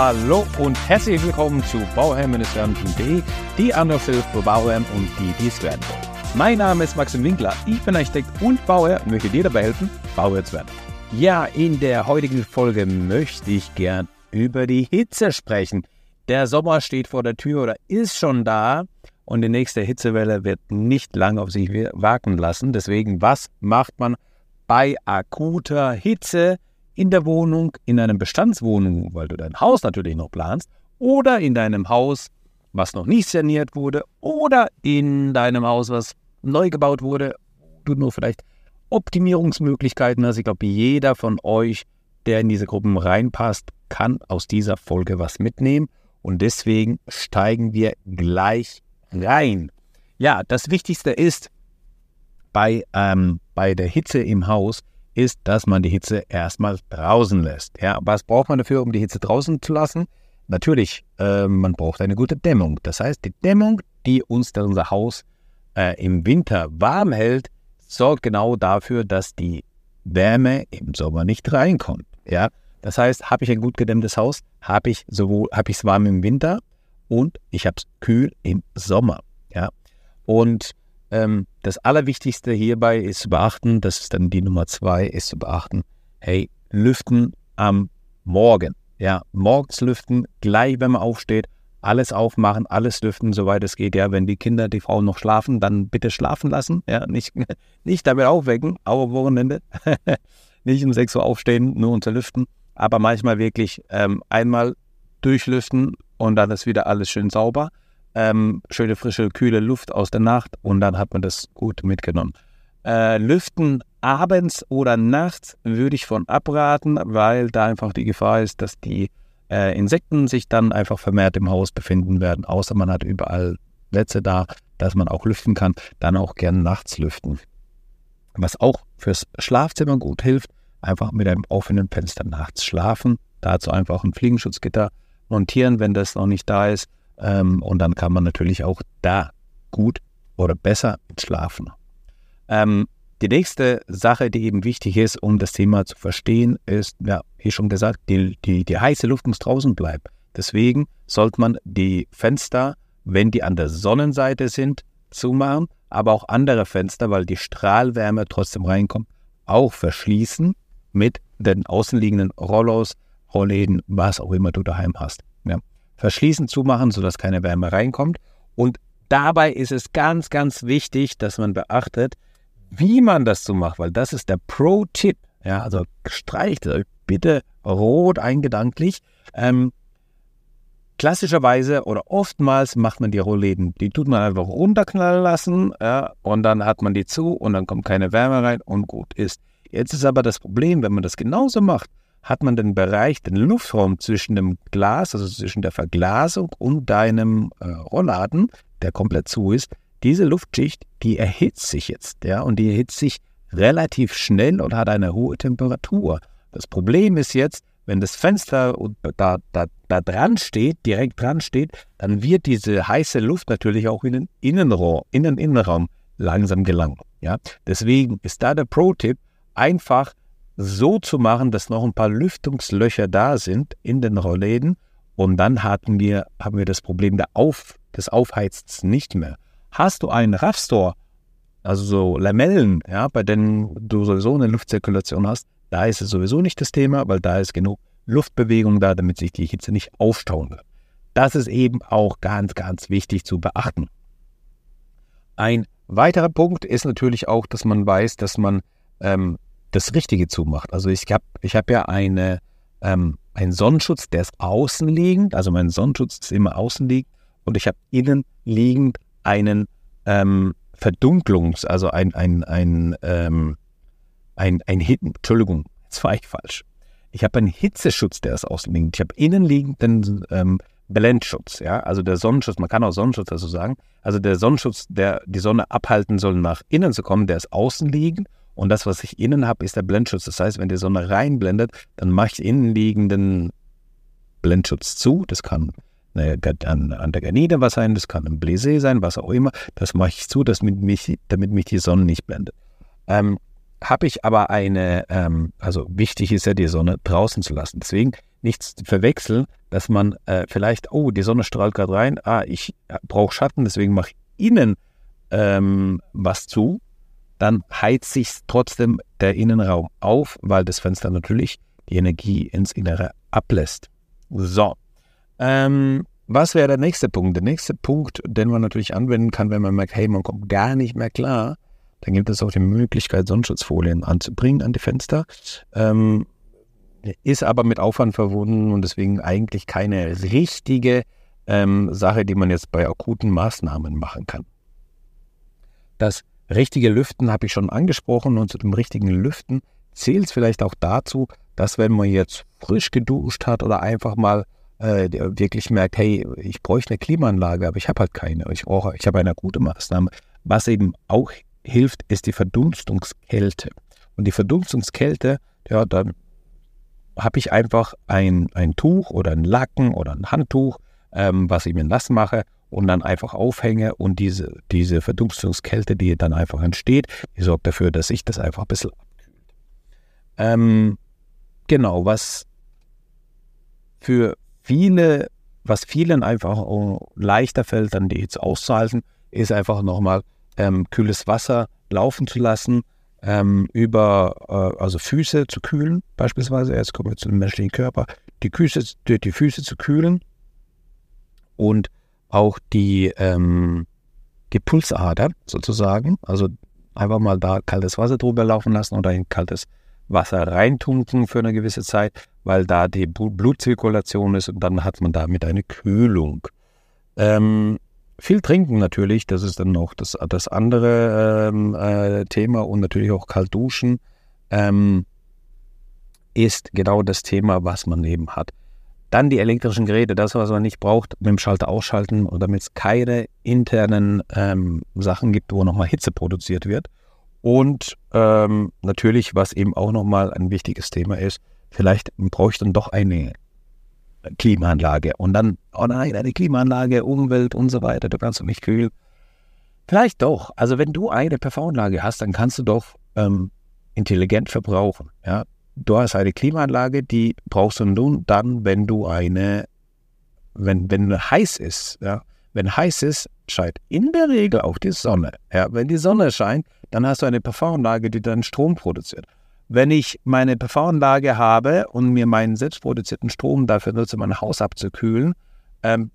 Hallo und herzlich willkommen zu bauherrministerium.de, die Anlaufstelle für Bauherren und die, die es werden wollen. Mein Name ist Maxim Winkler, ich bin Architekt und Bauherr und möchte dir dabei helfen, Bauherr zu werden. Ja, in der heutigen Folge möchte ich gern über die Hitze sprechen. Der Sommer steht vor der Tür oder ist schon da und die nächste Hitzewelle wird nicht lange auf sich warten lassen. Deswegen, was macht man bei akuter Hitze? In der Wohnung, in einer Bestandswohnung, weil du dein Haus natürlich noch planst, oder in deinem Haus, was noch nicht saniert wurde, oder in deinem Haus, was neu gebaut wurde, du nur vielleicht Optimierungsmöglichkeiten hast. Ich glaube, jeder von euch, der in diese Gruppen reinpasst, kann aus dieser Folge was mitnehmen. Und deswegen steigen wir gleich rein. Ja, das Wichtigste ist bei, ähm, bei der Hitze im Haus, ist, dass man die Hitze erstmal draußen lässt. Ja, was braucht man dafür, um die Hitze draußen zu lassen? Natürlich, äh, man braucht eine gute Dämmung. Das heißt, die Dämmung, die uns unser Haus äh, im Winter warm hält, sorgt genau dafür, dass die Wärme im Sommer nicht reinkommt. Ja, das heißt, habe ich ein gut gedämmtes Haus, habe ich sowohl habe ich es warm im Winter und ich habe es kühl im Sommer. Ja, und ähm, das Allerwichtigste hierbei ist zu beachten, das ist dann die Nummer zwei, ist zu beachten, hey, lüften am Morgen. Ja, morgens lüften, gleich wenn man aufsteht, alles aufmachen, alles lüften, soweit es geht. Ja, wenn die Kinder, die Frauen noch schlafen, dann bitte schlafen lassen. Ja, nicht, nicht damit aufwecken, aber Wochenende. nicht um 6 Uhr aufstehen, nur zu lüften. Aber manchmal wirklich ähm, einmal durchlüften und dann ist wieder alles schön sauber ähm, schöne frische, kühle Luft aus der Nacht und dann hat man das gut mitgenommen. Äh, Lüften abends oder nachts würde ich von abraten, weil da einfach die Gefahr ist, dass die äh, Insekten sich dann einfach vermehrt im Haus befinden werden, außer man hat überall Plätze da, dass man auch lüften kann, dann auch gerne nachts lüften. Was auch fürs Schlafzimmer gut hilft, einfach mit einem offenen Fenster nachts schlafen, dazu einfach ein Fliegenschutzgitter montieren, wenn das noch nicht da ist ähm, und dann kann man natürlich auch da gut oder besser schlafen. Ähm, die nächste Sache, die eben wichtig ist, um das Thema zu verstehen, ist, ja, wie schon gesagt, die, die, die heiße Luft muss draußen bleiben. Deswegen sollte man die Fenster, wenn die an der Sonnenseite sind, zumachen, aber auch andere Fenster, weil die Strahlwärme trotzdem reinkommt, auch verschließen mit den außenliegenden Rollos, Rollläden, was auch immer du daheim hast. Ja verschließen, zumachen, sodass keine Wärme reinkommt. Und dabei ist es ganz, ganz wichtig, dass man beachtet, wie man das so macht, weil das ist der Pro-Tipp. Ja, also streicht euch bitte rot eingedanklich. Ähm, klassischerweise oder oftmals macht man die Rollläden, die tut man einfach runterknallen lassen ja, und dann hat man die zu und dann kommt keine Wärme rein und gut ist. Jetzt ist aber das Problem, wenn man das genauso macht, hat man den Bereich, den Luftraum zwischen dem Glas, also zwischen der Verglasung und deinem äh, Rollladen, der komplett zu ist, diese Luftschicht, die erhitzt sich jetzt, ja, und die erhitzt sich relativ schnell und hat eine hohe Temperatur. Das Problem ist jetzt, wenn das Fenster da, da, da dran steht, direkt dran steht, dann wird diese heiße Luft natürlich auch in den Innenraum, in den Innenraum langsam gelangen. Ja? Deswegen ist da der Pro-Tipp, einfach so zu machen, dass noch ein paar Lüftungslöcher da sind in den Rollläden und dann hatten wir, haben wir das Problem der Auf, des Aufheizens nicht mehr. Hast du einen Raffstore, also so Lamellen, ja, bei denen du sowieso eine Luftzirkulation hast, da ist es sowieso nicht das Thema, weil da ist genug Luftbewegung da, damit sich die Hitze nicht aufstauen wird. Das ist eben auch ganz, ganz wichtig zu beachten. Ein weiterer Punkt ist natürlich auch, dass man weiß, dass man ähm, das Richtige zumacht. Also ich habe ich hab ja eine, ähm, einen Sonnenschutz, der ist außen liegend, also mein Sonnenschutz ist immer außen liegend und ich habe innen liegend einen ähm, Verdunklungs-, also ein, ein, ein, ähm, ein, ein Hitten, Entschuldigung, jetzt war ich falsch. Ich habe einen Hitzeschutz, der ist außen liegend. Ich habe innen liegenden ähm, Blendschutz, ja, also der Sonnenschutz, man kann auch Sonnenschutz dazu sagen, also der Sonnenschutz, der die Sonne abhalten soll, nach innen zu kommen, der ist außen liegend und das, was ich innen habe, ist der Blendschutz. Das heißt, wenn die Sonne reinblendet, dann mache ich innenliegenden Blendschutz zu. Das kann an, an der Gardine was sein, das kann ein Bläser sein, was auch immer. Das mache ich zu, damit mich, damit mich die Sonne nicht blendet. Ähm, habe ich aber eine, ähm, also wichtig ist ja, die Sonne draußen zu lassen. Deswegen nichts verwechseln, dass man äh, vielleicht, oh, die Sonne strahlt gerade rein, ah, ich brauche Schatten, deswegen mache ich innen ähm, was zu. Dann heizt sich trotzdem der Innenraum auf, weil das Fenster natürlich die Energie ins Innere ablässt. So. Ähm, was wäre der nächste Punkt? Der nächste Punkt, den man natürlich anwenden kann, wenn man merkt, hey, man kommt gar nicht mehr klar, dann gibt es auch die Möglichkeit, Sonnenschutzfolien anzubringen an die Fenster. Ähm, ist aber mit Aufwand verbunden und deswegen eigentlich keine richtige ähm, Sache, die man jetzt bei akuten Maßnahmen machen kann. Das richtige Lüften habe ich schon angesprochen und zu dem richtigen Lüften zählt es vielleicht auch dazu, dass wenn man jetzt frisch geduscht hat oder einfach mal äh, wirklich merkt, hey, ich bräuchte eine Klimaanlage, aber ich habe halt keine. Ich brauche, ich habe eine gute Maßnahme. Was eben auch hilft, ist die Verdunstungskälte. Und die Verdunstungskälte, ja, dann habe ich einfach ein, ein Tuch oder ein Lacken oder ein Handtuch, ähm, was ich mir nass mache und dann einfach aufhänge und diese, diese Verdunstungskälte, die dann einfach entsteht, die sorgt dafür, dass sich das einfach ein bisschen abkühlt. Ähm, genau, was für viele, was vielen einfach leichter fällt, dann die Hitze auszuhalten, ist einfach nochmal ähm, kühles Wasser laufen zu lassen, ähm, über äh, also Füße zu kühlen, beispielsweise. Jetzt kommen wir zu dem menschlichen Körper. Die, Füße, die, die Füße zu kühlen und auch die, ähm, die Pulsader sozusagen. Also einfach mal da kaltes Wasser drüber laufen lassen oder in kaltes Wasser reintunken für eine gewisse Zeit, weil da die Blutzirkulation ist und dann hat man damit eine Kühlung. Ähm, viel trinken natürlich, das ist dann noch das, das andere ähm, äh, Thema und natürlich auch kalt duschen ähm, ist genau das Thema, was man eben hat. Dann die elektrischen Geräte, das, was man nicht braucht, mit dem Schalter ausschalten damit es keine internen ähm, Sachen gibt, wo nochmal Hitze produziert wird. Und ähm, natürlich, was eben auch nochmal ein wichtiges Thema ist, vielleicht brauche ich dann doch eine Klimaanlage. Und dann, oh nein, eine Klimaanlage, Umwelt und so weiter, du kannst doch nicht kühl. Vielleicht doch. Also wenn du eine PV-Anlage hast, dann kannst du doch ähm, intelligent verbrauchen. Ja? Du hast eine Klimaanlage, die brauchst du nun dann, wenn du eine, wenn, wenn heiß ist. Ja? Wenn heiß ist, scheint in der Regel auch die Sonne. Ja? Wenn die Sonne scheint, dann hast du eine PV-Anlage, die dann Strom produziert. Wenn ich meine PV-Anlage habe und mir meinen selbstproduzierten Strom dafür nutze, mein Haus abzukühlen, ähm,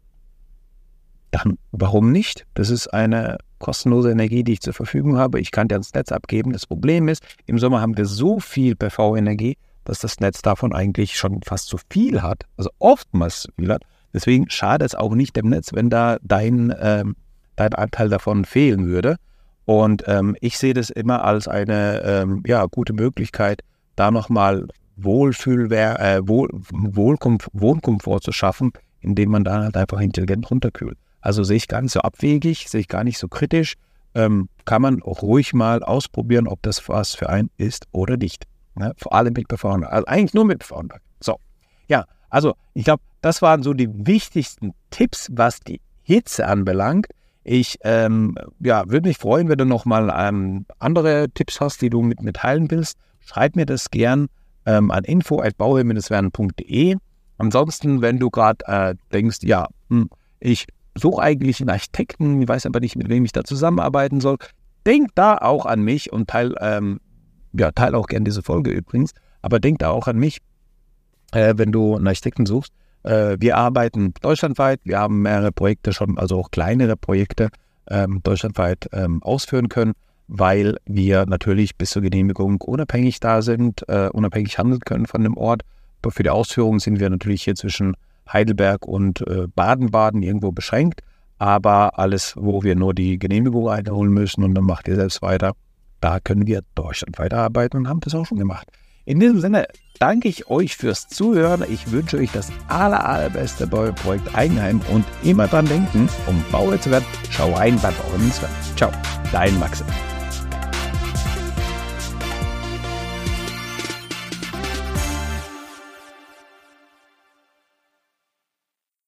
dann warum nicht? Das ist eine kostenlose Energie, die ich zur Verfügung habe. Ich kann die ans Netz abgeben. Das Problem ist, im Sommer haben wir so viel PV-Energie, dass das Netz davon eigentlich schon fast zu viel hat, also oftmals zu viel hat. Deswegen schadet es auch nicht dem Netz, wenn da dein, ähm, dein Anteil davon fehlen würde. Und ähm, ich sehe das immer als eine ähm, ja, gute Möglichkeit, da nochmal Wohlfühl, äh, Wohl, Wohlkomfort, Wohnkomfort zu schaffen, indem man da halt einfach intelligent runterkühlt. Also sehe ich gar nicht so abwegig, sehe ich gar nicht so kritisch. Ähm, kann man auch ruhig mal ausprobieren, ob das was für einen ist oder nicht. Ne? Vor allem mit PV. Also eigentlich nur mit PV. So, ja, also ich glaube, das waren so die wichtigsten Tipps, was die Hitze anbelangt. Ich ähm, ja, würde mich freuen, wenn du nochmal ähm, andere Tipps hast, die du mit mir teilen willst. Schreib mir das gern ähm, an info.bauherr-werden.de. Ansonsten, wenn du gerade äh, denkst, ja, hm, ich suche eigentlich einen Architekten, ich weiß aber nicht, mit wem ich da zusammenarbeiten soll, denk da auch an mich und teil, ähm, ja, teil auch gern diese Folge übrigens, aber denk da auch an mich, äh, wenn du einen Architekten suchst. Äh, wir arbeiten deutschlandweit. Wir haben mehrere Projekte schon, also auch kleinere Projekte ähm, deutschlandweit ähm, ausführen können, weil wir natürlich bis zur Genehmigung unabhängig da sind, äh, unabhängig handeln können von dem Ort. Aber für die Ausführung sind wir natürlich hier zwischen Heidelberg und äh, Baden-Baden irgendwo beschränkt. Aber alles, wo wir nur die Genehmigung einholen müssen und dann macht ihr selbst weiter, da können wir deutschlandweit arbeiten und haben das auch schon gemacht. In diesem Sinne danke ich euch fürs Zuhören. Ich wünsche euch das aller, allerbeste bei Projekt Eigenheim und immer dran denken, um Bauer zu werden, schau rein bei Bauer Ciao, dein Maxim.